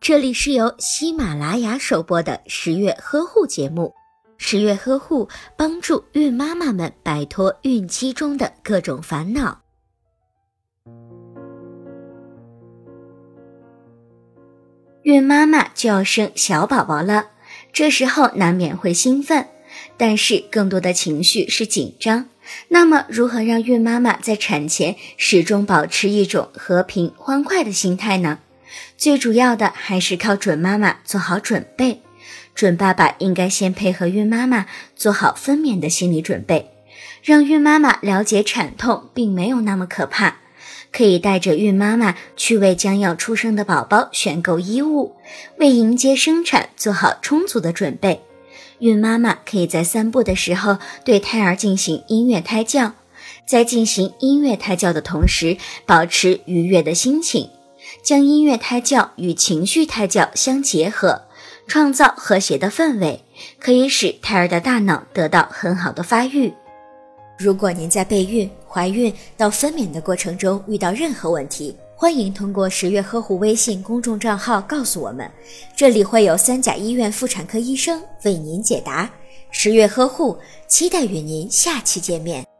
这里是由喜马拉雅首播的十月呵护节目。十月呵护帮助孕妈妈们摆脱孕期中的各种烦恼。孕妈妈就要生小宝宝了，这时候难免会兴奋，但是更多的情绪是紧张。那么，如何让孕妈妈在产前始终保持一种和平欢快的心态呢？最主要的还是靠准妈妈做好准备。准爸爸应该先配合孕妈妈做好分娩的心理准备，让孕妈妈了解产痛并没有那么可怕。可以带着孕妈妈去为将要出生的宝宝选购衣物，为迎接生产做好充足的准备。孕妈妈可以在散步的时候对胎儿进行音乐胎教，在进行音乐胎教的同时，保持愉悦的心情，将音乐胎教与情绪胎教相结合。创造和谐的氛围，可以使胎儿的大脑得到很好的发育。如果您在备孕、怀孕到分娩的过程中遇到任何问题，欢迎通过十月呵护微信公众账号告诉我们，这里会有三甲医院妇产科医生为您解答。十月呵护，期待与您下期见面。